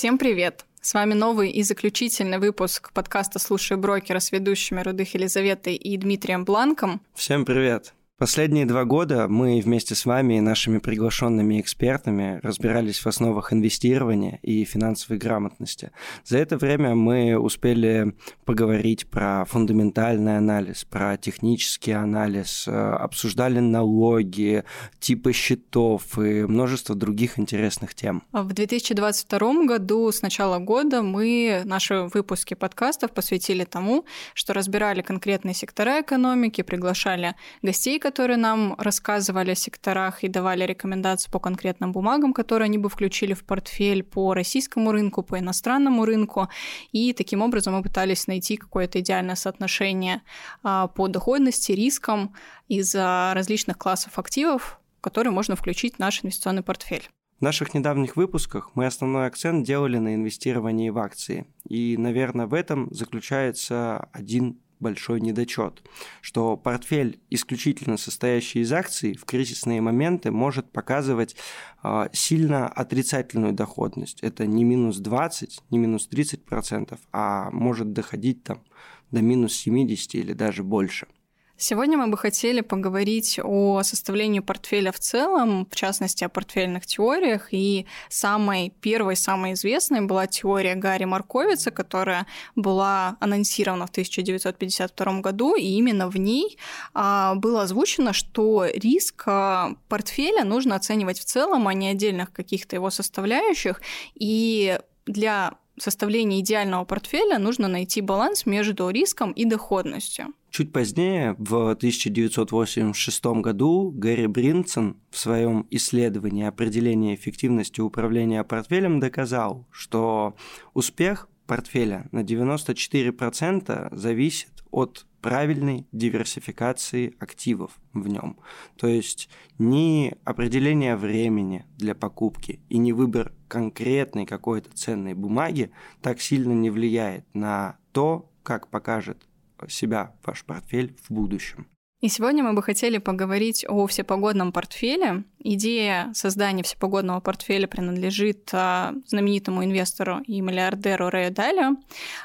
Всем привет! С вами новый и заключительный выпуск подкаста «Слушай брокера» с ведущими Рудых Елизаветой и Дмитрием Бланком. Всем привет! Последние два года мы вместе с вами и нашими приглашенными экспертами разбирались в основах инвестирования и финансовой грамотности. За это время мы успели поговорить про фундаментальный анализ, про технический анализ, э, обсуждали налоги, типы счетов и множество других интересных тем. В 2022 году с начала года мы наши выпуски подкастов посвятили тому, что разбирали конкретные сектора экономики, приглашали гостей, которые нам рассказывали о секторах и давали рекомендации по конкретным бумагам, которые они бы включили в портфель по российскому рынку, по иностранному рынку. И таким образом мы пытались найти какое-то идеальное соотношение а, по доходности, рискам из различных классов активов, которые можно включить в наш инвестиционный портфель. В наших недавних выпусках мы основной акцент делали на инвестировании в акции. И, наверное, в этом заключается один большой недочет, что портфель, исключительно состоящий из акций, в кризисные моменты может показывать э, сильно отрицательную доходность. Это не минус 20, не минус 30 процентов, а может доходить там до минус 70 или даже больше – Сегодня мы бы хотели поговорить о составлении портфеля в целом, в частности, о портфельных теориях. И самой первой, самой известной была теория Гарри Марковица, которая была анонсирована в 1952 году, и именно в ней а, было озвучено, что риск а, портфеля нужно оценивать в целом, а не отдельных каких-то его составляющих. И для составления идеального портфеля нужно найти баланс между риском и доходностью. Чуть позднее, в 1986 году, Гэри Бринсон в своем исследовании определения эффективности управления портфелем доказал, что успех портфеля на 94% зависит от правильной диверсификации активов в нем. То есть ни определение времени для покупки и не выбор конкретной какой-то ценной бумаги так сильно не влияет на то, как покажет себя ваш портфель в будущем. И сегодня мы бы хотели поговорить о всепогодном портфеле. Идея создания всепогодного портфеля принадлежит а, знаменитому инвестору и миллиардеру Рэю Далио.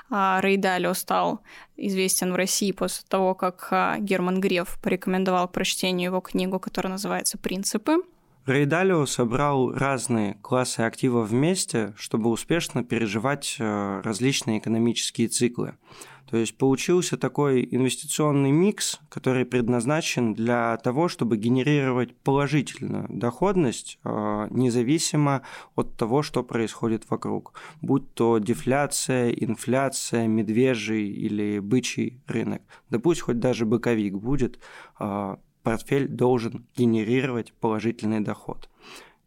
А, Рэй Далио стал известен в России после того, как а, Герман Греф порекомендовал к прочтению его книгу, которая называется «Принципы». Рэй Далио собрал разные классы активов вместе, чтобы успешно переживать различные экономические циклы. То есть получился такой инвестиционный микс, который предназначен для того, чтобы генерировать положительную доходность э, независимо от того, что происходит вокруг. Будь то дефляция, инфляция, медвежий или бычий рынок. Да пусть хоть даже быковик будет, э, портфель должен генерировать положительный доход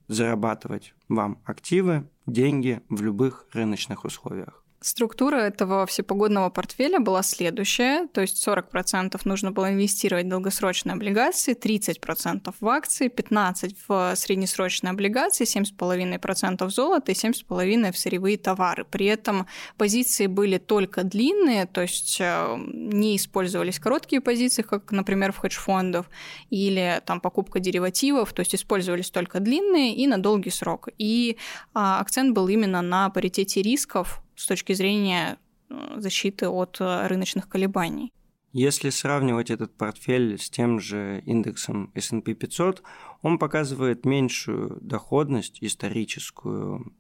зарабатывать вам активы, деньги в любых рыночных условиях. Структура этого всепогодного портфеля была следующая, то есть 40% нужно было инвестировать в долгосрочные облигации, 30% в акции, 15% в среднесрочные облигации, 7,5% в золото и 7,5% в сырьевые товары. При этом позиции были только длинные, то есть э, не использовались короткие позиции, как, например, в хедж-фондов, или там покупка деривативов, то есть использовались только длинные и на долгий срок. И а, акцент был именно на паритете рисков, с точки зрения э, защиты от э, рыночных колебаний. Если сравнивать этот портфель с тем же индексом S&P 500, он показывает меньшую доходность историческую,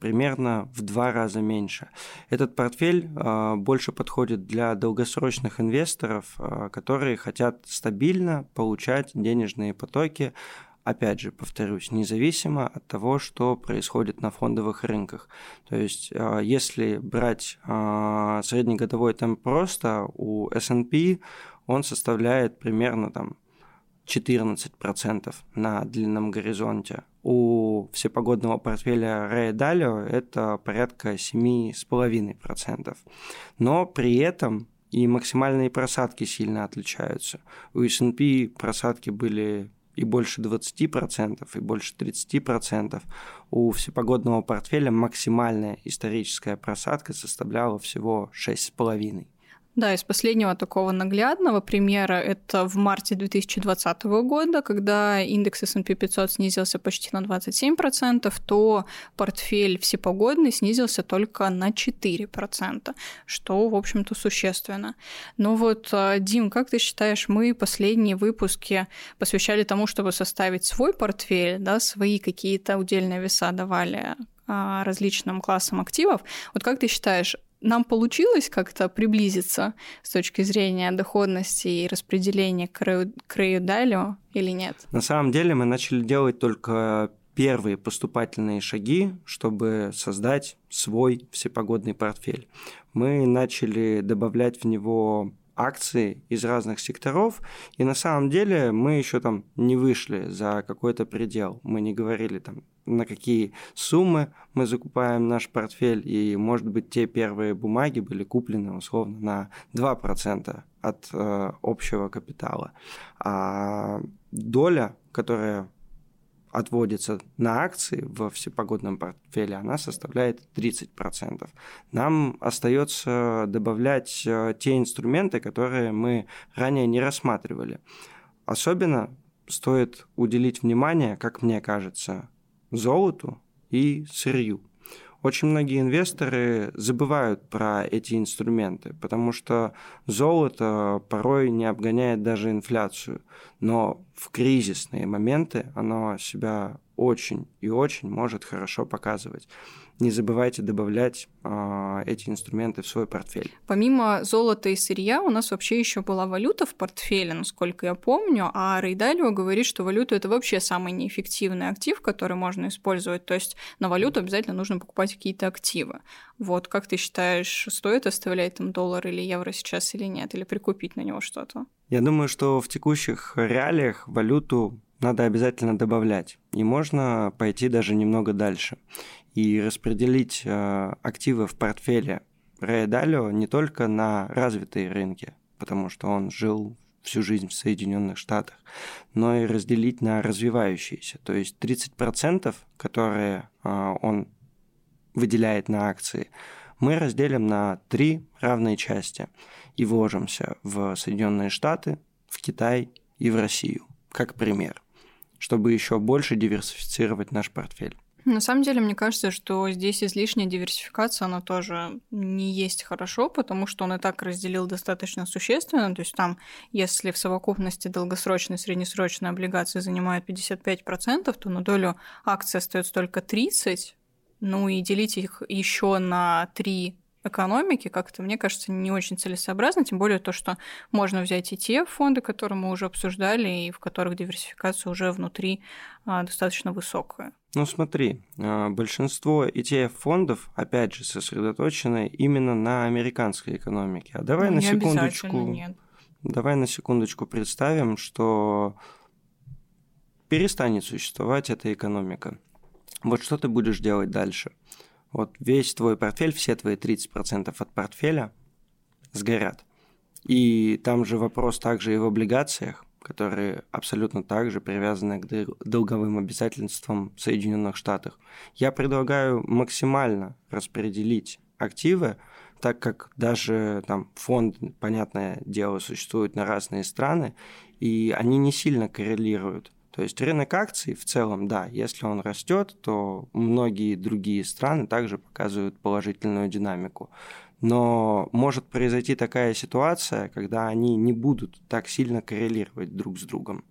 примерно в два раза меньше. Этот портфель э, больше подходит для долгосрочных инвесторов, которые хотят стабильно получать денежные потоки опять же, повторюсь, независимо от того, что происходит на фондовых рынках. То есть, а, если брать а, среднегодовой темп просто у S&P он составляет примерно там 14% на длинном горизонте. У всепогодного портфеля Ray Dalio это порядка 7,5%. Но при этом и максимальные просадки сильно отличаются. У S&P просадки были и больше 20%, и больше 30%. У всепогодного портфеля максимальная историческая просадка составляла всего 6,5%. Да, из последнего такого наглядного примера это в марте 2020 года, когда индекс S&P 500 снизился почти на 27%, то портфель всепогодный снизился только на 4%, что, в общем-то, существенно. Но вот, а, Дим, как ты считаешь, мы последние выпуски посвящали тому, чтобы составить свой портфель, да, свои какие-то удельные веса давали а, различным классам активов. Вот как ты считаешь, нам получилось как-то приблизиться с точки зрения доходности и распределения к Реюдалю или нет? На самом деле мы начали делать только первые поступательные шаги, чтобы создать свой всепогодный портфель. Мы начали добавлять в него акции из разных секторов, и на самом деле мы еще там не вышли за какой-то предел. Мы не говорили там, на какие суммы мы закупаем наш портфель, и, может быть, те первые бумаги были куплены условно на 2% от э, общего капитала. А доля, которая отводится на акции в всепогодном портфеле, она составляет 30%. Нам остается добавлять э, те инструменты, которые мы ранее не рассматривали. Особенно стоит уделить внимание, как мне кажется, золоту и сырью. Очень многие инвесторы забывают про эти инструменты, потому что золото порой не обгоняет даже инфляцию. Но в кризисные моменты оно себя очень и очень может хорошо показывать не забывайте добавлять э, эти инструменты в свой портфель. Помимо золота и сырья, у нас вообще еще была валюта в портфеле, насколько я помню, а Рейдалио говорит, что валюта это вообще самый неэффективный актив, который можно использовать. То есть на валюту обязательно нужно покупать какие-то активы. Вот как ты считаешь, стоит оставлять там доллар или евро сейчас или нет, или прикупить на него что-то? Я думаю, что в текущих реалиях валюту надо обязательно добавлять. И можно пойти даже немного дальше и распределить э, активы в портфеле Рэя Далио не только на развитые рынки, потому что он жил всю жизнь в Соединенных Штатах, но и разделить на развивающиеся. То есть 30%, которые э, он выделяет на акции, мы разделим на три равные части и вложимся в Соединенные Штаты, в Китай и в Россию, как пример, чтобы еще больше диверсифицировать наш портфель. На самом деле, мне кажется, что здесь излишняя диверсификация, она тоже не есть хорошо, потому что он и так разделил достаточно существенно. То есть там, если в совокупности долгосрочные и среднесрочные облигации занимают 55%, то на долю акций остается только 30%. Ну и делить их еще на три экономики как-то, мне кажется, не очень целесообразно, тем более то, что можно взять и те фонды, которые мы уже обсуждали, и в которых диверсификация уже внутри а, достаточно высокая. Ну смотри, а, большинство ETF-фондов, опять же, сосредоточены именно на американской экономике. А давай ну, на секундочку... Нет. Давай на секундочку представим, что перестанет существовать эта экономика. Вот что ты будешь делать дальше? Вот весь твой портфель, все твои 30% от портфеля сгорят. И там же вопрос также и в облигациях, которые абсолютно также привязаны к долговым обязательствам Соединенных Штатов. Я предлагаю максимально распределить активы, так как даже там фонд, понятное дело, существует на разные страны, и они не сильно коррелируют. То есть рынок акций в целом, да, если он растет, то многие другие страны также показывают положительную динамику. Но может произойти такая ситуация, когда они не будут так сильно коррелировать друг с другом.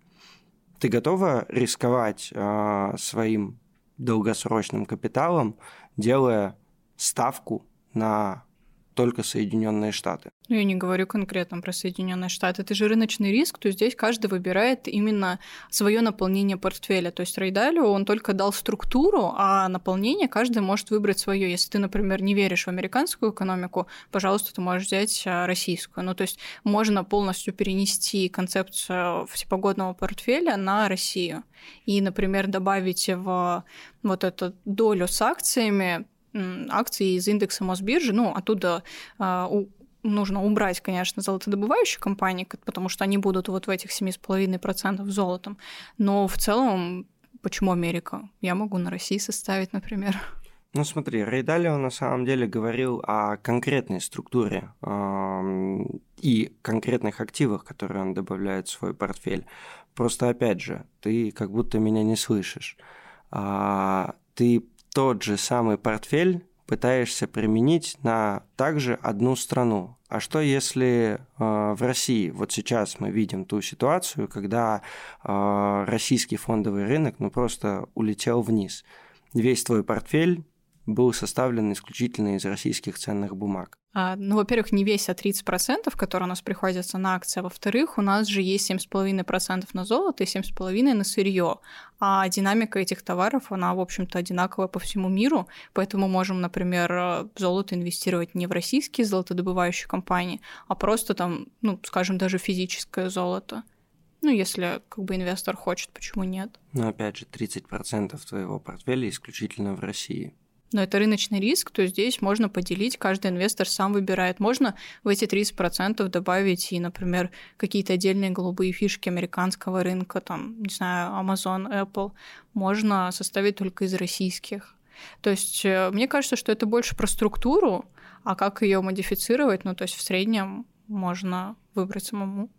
Ты готова рисковать э, своим долгосрочным капиталом, делая ставку на только Соединенные Штаты. Ну, я не говорю конкретно про Соединенные Штаты. Это же рыночный риск, то здесь каждый выбирает именно свое наполнение портфеля. То есть Рейдалио, он только дал структуру, а наполнение каждый может выбрать свое. Если ты, например, не веришь в американскую экономику, пожалуйста, ты можешь взять а, российскую. Ну, то есть можно полностью перенести концепцию всепогодного портфеля на Россию. И, например, добавить в вот эту долю с акциями акции из индекса Мосбиржи, ну, оттуда а, у, нужно убрать, конечно, золотодобывающие компании, потому что они будут вот в этих 7,5% золотом. Но в целом, почему Америка? Я могу на России составить, например. Ну смотри, Рейдалио на самом деле говорил о конкретной структуре э, и конкретных активах, которые он добавляет в свой портфель. Просто опять же, ты как будто меня не слышишь. А, ты тот же самый портфель пытаешься применить на также одну страну. А что если э, в России, вот сейчас мы видим ту ситуацию, когда э, российский фондовый рынок ну просто улетел вниз. Весь твой портфель был составлен исключительно из российских ценных бумаг. А, ну, во-первых, не весь, а 30%, которые у нас приходятся на акции. А во-вторых, у нас же есть 7,5% на золото и 7,5% на сырье. А динамика этих товаров, она, в общем-то, одинаковая по всему миру. Поэтому можем, например, в золото инвестировать не в российские золотодобывающие компании, а просто там, ну, скажем, даже физическое золото. Ну, если как бы инвестор хочет, почему нет? Но опять же, 30% твоего портфеля исключительно в России но это рыночный риск, то здесь можно поделить, каждый инвестор сам выбирает. Можно в эти 30% добавить и, например, какие-то отдельные голубые фишки американского рынка, там, не знаю, Amazon, Apple. Можно составить только из российских. То есть э, мне кажется, что это больше про структуру, а как ее модифицировать, ну, то есть в среднем можно выбрать самому.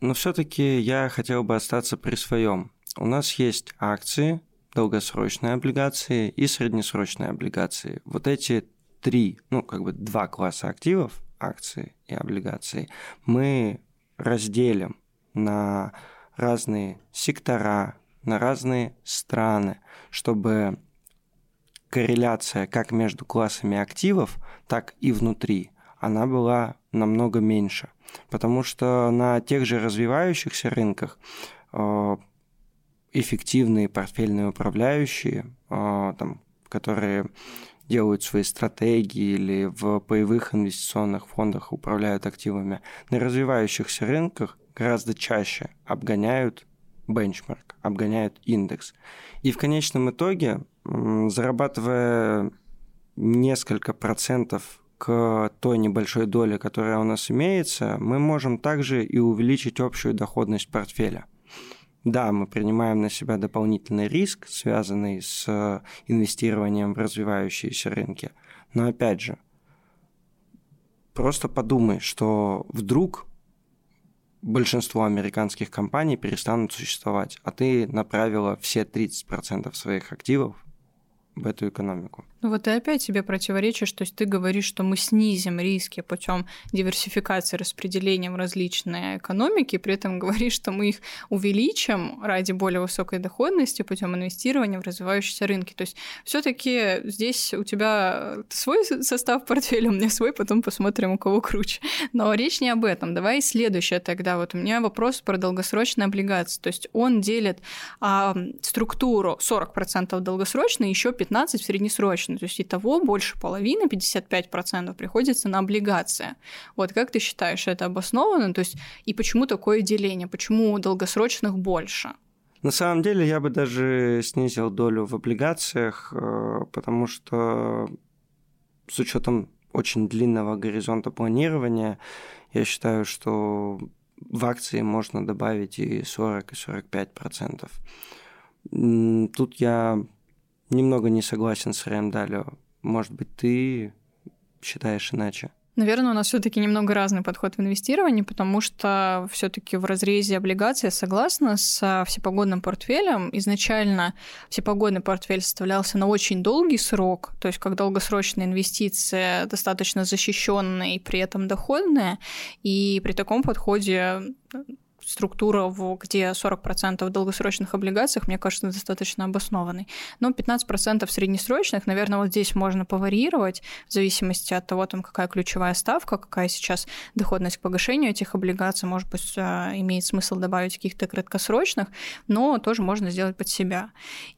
Но все-таки я хотел бы остаться при своем. У нас есть акции, долгосрочные облигации и среднесрочные облигации. Вот эти три, ну, как бы два класса активов, акции и облигации, мы разделим на разные сектора, на разные страны, чтобы корреляция как между классами активов, так и внутри, она была намного меньше. Потому что на тех же развивающихся рынках э, эффективные портфельные управляющие, а, там, которые делают свои стратегии или в паевых инвестиционных фондах управляют активами, на развивающихся рынках гораздо чаще обгоняют бенчмарк, обгоняют индекс. И в конечном итоге, зарабатывая несколько процентов к той небольшой доле, которая у нас имеется, мы можем также и увеличить общую доходность портфеля – да, мы принимаем на себя дополнительный риск, связанный с э, инвестированием в развивающиеся рынки. Но опять же, просто подумай, что вдруг большинство американских компаний перестанут существовать, а ты направила все 30% своих активов в эту экономику. Ну вот и опять тебе противоречишь, то есть ты говоришь, что мы снизим риски путем диверсификации распределения в различные экономики, при этом говоришь, что мы их увеличим ради более высокой доходности путем инвестирования в развивающиеся рынки. То есть все-таки здесь у тебя свой состав портфеля, у меня свой, потом посмотрим, у кого круче. Но речь не об этом. Давай следующее тогда. Вот у меня вопрос про долгосрочные облигации. То есть он делит а, структуру 40% долгосрочной, еще 15% в среднесрочной то есть и того больше половины, 55% приходится на облигации. Вот как ты считаешь, это обоснованно? То есть и почему такое деление? Почему долгосрочных больше? На самом деле я бы даже снизил долю в облигациях, э, потому что с учетом очень длинного горизонта планирования, я считаю, что в акции можно добавить и 40, и 45 процентов. Тут я немного не согласен с Рэндалио. Может быть, ты считаешь иначе? Наверное, у нас все-таки немного разный подход в инвестировании, потому что все-таки в разрезе облигаций я согласна с всепогодным портфелем. Изначально всепогодный портфель составлялся на очень долгий срок, то есть как долгосрочная инвестиция, достаточно защищенная и при этом доходная. И при таком подходе структура, в, где 40% в долгосрочных облигациях, мне кажется, достаточно обоснованной. Но 15% среднесрочных, наверное, вот здесь можно поварьировать в зависимости от того, там, какая ключевая ставка, какая сейчас доходность к погашению этих облигаций. Может быть, а, имеет смысл добавить каких-то краткосрочных, но тоже можно сделать под себя.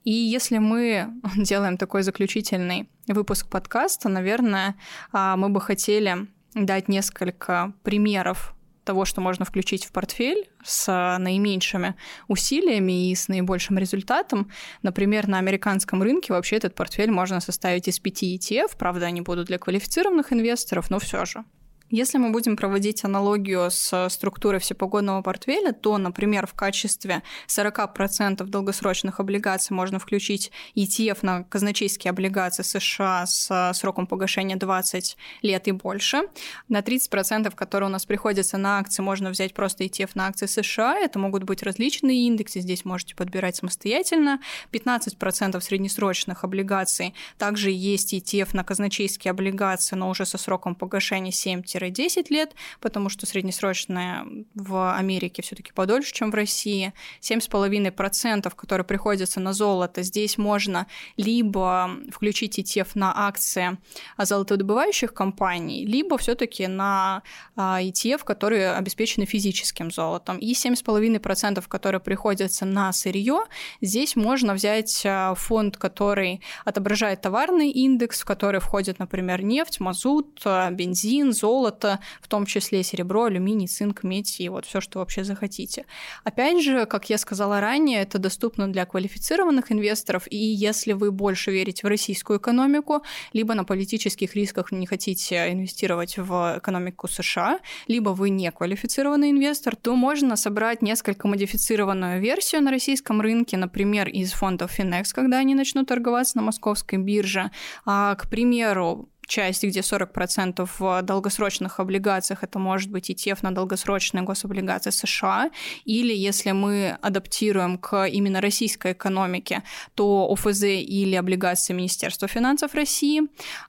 И если мы делаем такой заключительный выпуск подкаста, наверное, а, мы бы хотели дать несколько примеров того, что можно включить в портфель с наименьшими усилиями и с наибольшим результатом. Например, на американском рынке вообще этот портфель можно составить из пяти ETF, правда, они будут для квалифицированных инвесторов, но все же. Если мы будем проводить аналогию с структурой всепогодного портфеля, то, например, в качестве 40% долгосрочных облигаций можно включить ETF на казначейские облигации США с сроком погашения 20 лет и больше. На 30%, которые у нас приходятся на акции, можно взять просто ETF на акции США. Это могут быть различные индексы, здесь можете подбирать самостоятельно. 15% среднесрочных облигаций. Также есть ETF на казначейские облигации, но уже со сроком погашения 7 5-10 лет, потому что среднесрочная в Америке все-таки подольше, чем в России. 7,5%, которые приходятся на золото, здесь можно либо включить ETF на акции золотодобывающих компаний, либо все-таки на а, ETF, которые обеспечены физическим золотом. И 7,5%, которые приходятся на сырье, здесь можно взять а, фонд, который отображает товарный индекс, в который входит, например, нефть, мазут, а, бензин, золото, золото, в том числе серебро, алюминий, цинк, медь и вот все, что вообще захотите. Опять же, как я сказала ранее, это доступно для квалифицированных инвесторов, и если вы больше верите в российскую экономику, либо на политических рисках не хотите инвестировать в экономику США, либо вы не квалифицированный инвестор, то можно собрать несколько модифицированную версию на российском рынке, например, из фондов Finex, когда они начнут торговаться на московской бирже. А, к примеру, часть, где 40% в долгосрочных облигациях, это может быть ETF на долгосрочные гособлигации США, или если мы адаптируем к именно российской экономике, то ОФЗ или облигации Министерства финансов России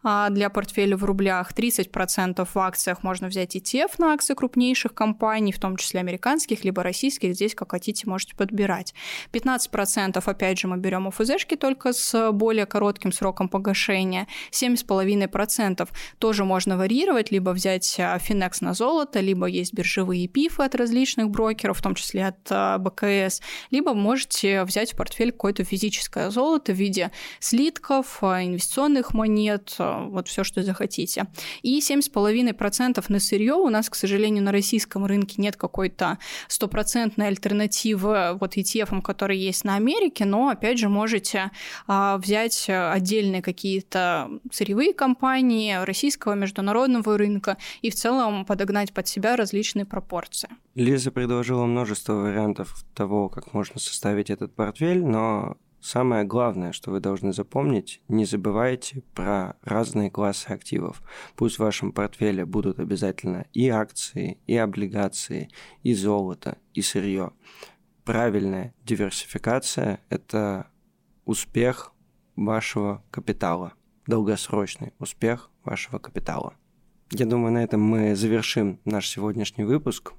а для портфеля в рублях, 30% в акциях можно взять ETF на акции крупнейших компаний, в том числе американских, либо российских, здесь как хотите можете подбирать. 15% опять же мы берем ОФЗшки только с более коротким сроком погашения, 7,5% процентов тоже можно варьировать, либо взять Finex на золото, либо есть биржевые пифы от различных брокеров, в том числе от а, БКС, либо можете взять в портфель какое-то физическое золото в виде слитков, а, инвестиционных монет, а, вот все, что захотите. И 7,5% на сырье у нас, к сожалению, на российском рынке нет какой-то стопроцентной альтернативы вот ETF, которые есть на Америке, но, опять же, можете взять отдельные какие-то сырьевые компании, компании, российского международного рынка и в целом подогнать под себя различные пропорции. Лиза предложила множество вариантов того, как можно составить этот портфель, но Самое главное, что вы должны запомнить, не забывайте про разные классы активов. Пусть в вашем портфеле будут обязательно и акции, и облигации, и золото, и сырье. Правильная диверсификация – это успех вашего капитала долгосрочный успех вашего капитала. Я думаю, на этом мы завершим наш сегодняшний выпуск.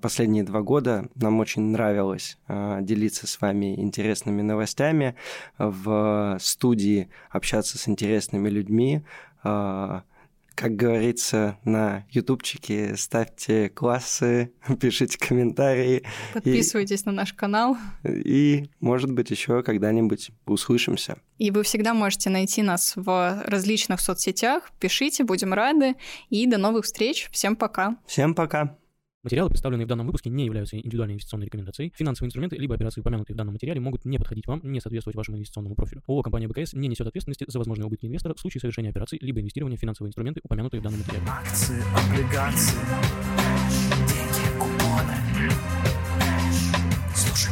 Последние два года нам очень нравилось а, делиться с вами интересными новостями, в студии общаться с интересными людьми, а, как говорится на ютубчике, ставьте классы, пишите комментарии. Подписывайтесь и, на наш канал. И, может быть, еще когда-нибудь услышимся. И вы всегда можете найти нас в различных соцсетях. Пишите, будем рады. И до новых встреч. Всем пока. Всем пока. Материалы, представленные в данном выпуске, не являются индивидуальной инвестиционной рекомендацией. Финансовые инструменты либо операции, упомянутые в данном материале, могут не подходить вам, не соответствовать вашему инвестиционному профилю. ООО компания БКС не несет ответственности за возможные убытки инвестора в случае совершения операций либо инвестирования в финансовые инструменты, упомянутые в данном материале. Акции, облигации, деньги, купоны. Слушай,